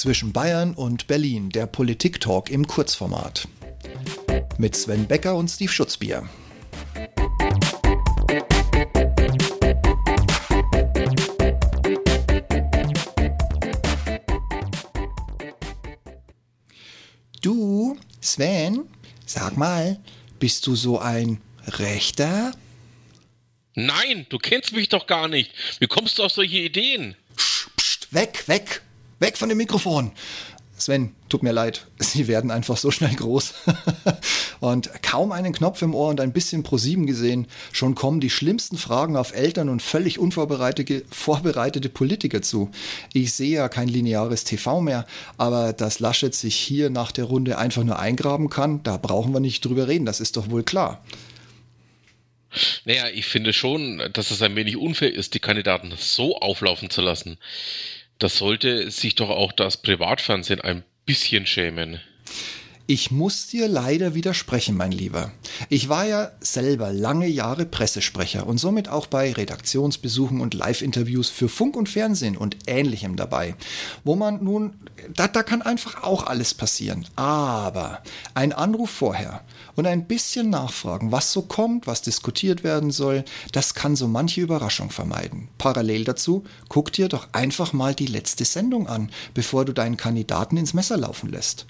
zwischen Bayern und Berlin, der Politik-Talk im Kurzformat. Mit Sven Becker und Steve Schutzbier. Du, Sven, sag mal, bist du so ein Rechter? Nein, du kennst mich doch gar nicht. Wie kommst du auf solche Ideen? Psst, psst, weg, weg, weg von dem Mikrofon. Sven, tut mir leid, sie werden einfach so schnell groß. und kaum einen Knopf im Ohr und ein bisschen pro sieben gesehen, schon kommen die schlimmsten Fragen auf Eltern und völlig unvorbereitete vorbereitete Politiker zu. Ich sehe ja kein lineares TV mehr, aber dass Laschet sich hier nach der Runde einfach nur eingraben kann, da brauchen wir nicht drüber reden, das ist doch wohl klar. Naja, ich finde schon, dass es ein wenig unfair ist, die Kandidaten so auflaufen zu lassen. Das sollte sich doch auch das Privatfernsehen ein bisschen schämen. Ich muss dir leider widersprechen, mein Lieber. Ich war ja selber lange Jahre Pressesprecher und somit auch bei Redaktionsbesuchen und Live-Interviews für Funk und Fernsehen und ähnlichem dabei. Wo man nun, da, da kann einfach auch alles passieren. Aber ein Anruf vorher und ein bisschen nachfragen, was so kommt, was diskutiert werden soll, das kann so manche Überraschung vermeiden. Parallel dazu, guck dir doch einfach mal die letzte Sendung an, bevor du deinen Kandidaten ins Messer laufen lässt.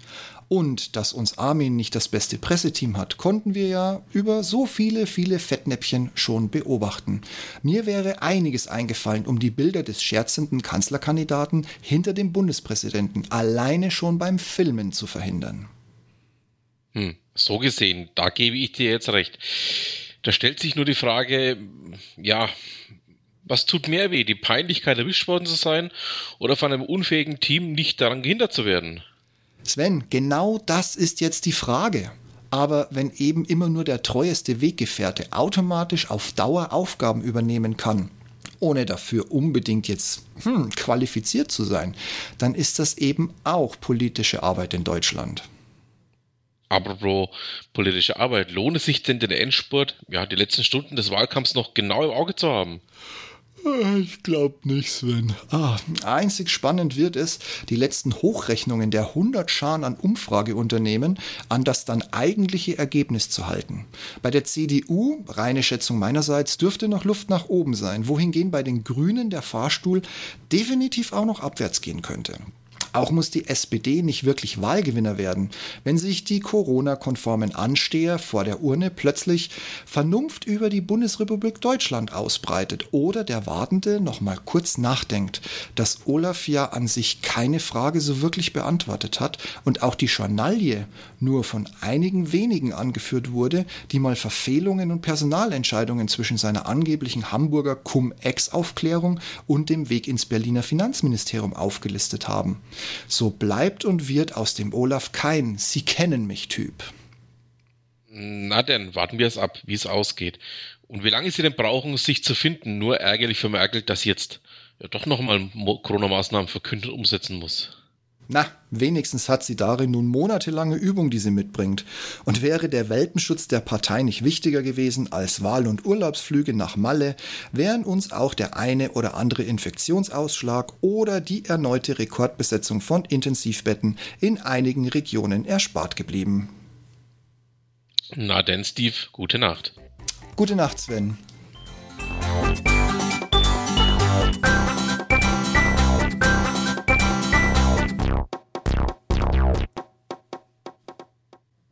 Und dass uns Armin nicht das beste Presseteam hat, konnten wir ja über so viele, viele Fettnäpfchen schon beobachten. Mir wäre einiges eingefallen, um die Bilder des scherzenden Kanzlerkandidaten hinter dem Bundespräsidenten alleine schon beim Filmen zu verhindern. Hm, so gesehen, da gebe ich dir jetzt recht. Da stellt sich nur die Frage, ja, was tut mehr weh, die Peinlichkeit erwischt worden zu sein oder von einem unfähigen Team nicht daran gehindert zu werden? Sven, genau das ist jetzt die Frage. Aber wenn eben immer nur der treueste Weggefährte automatisch auf Dauer Aufgaben übernehmen kann, ohne dafür unbedingt jetzt hm, qualifiziert zu sein, dann ist das eben auch politische Arbeit in Deutschland. Apropos politische Arbeit, lohnt es sich denn den Endspurt, ja, die letzten Stunden des Wahlkampfs noch genau im Auge zu haben? Ich glaube nicht, Sven. Ah, einzig spannend wird es, die letzten Hochrechnungen der 100 Scharen an Umfrageunternehmen an das dann eigentliche Ergebnis zu halten. Bei der CDU, reine Schätzung meinerseits, dürfte noch Luft nach oben sein, wohingegen bei den Grünen der Fahrstuhl definitiv auch noch abwärts gehen könnte. Auch muss die SPD nicht wirklich Wahlgewinner werden, wenn sich die Corona-konformen Ansteher vor der Urne plötzlich Vernunft über die Bundesrepublik Deutschland ausbreitet oder der Wartende noch mal kurz nachdenkt, dass Olaf ja an sich keine Frage so wirklich beantwortet hat und auch die Journalie nur von einigen wenigen angeführt wurde, die mal Verfehlungen und Personalentscheidungen zwischen seiner angeblichen Hamburger Cum-Ex-Aufklärung und dem Weg ins Berliner Finanzministerium aufgelistet haben. So bleibt und wird aus dem Olaf kein Sie kennen mich Typ. Na denn, warten wir es ab, wie es ausgeht. Und wie lange sie denn brauchen, sich zu finden, nur ärgerlich für Merkel, dass jetzt ja doch nochmal Corona-Maßnahmen verkündet umsetzen muss. Na, wenigstens hat sie darin nun monatelange Übung, die sie mitbringt. Und wäre der Welpenschutz der Partei nicht wichtiger gewesen als Wahl- und Urlaubsflüge nach Malle, wären uns auch der eine oder andere Infektionsausschlag oder die erneute Rekordbesetzung von Intensivbetten in einigen Regionen erspart geblieben. Na denn, Steve, gute Nacht. Gute Nacht, Sven.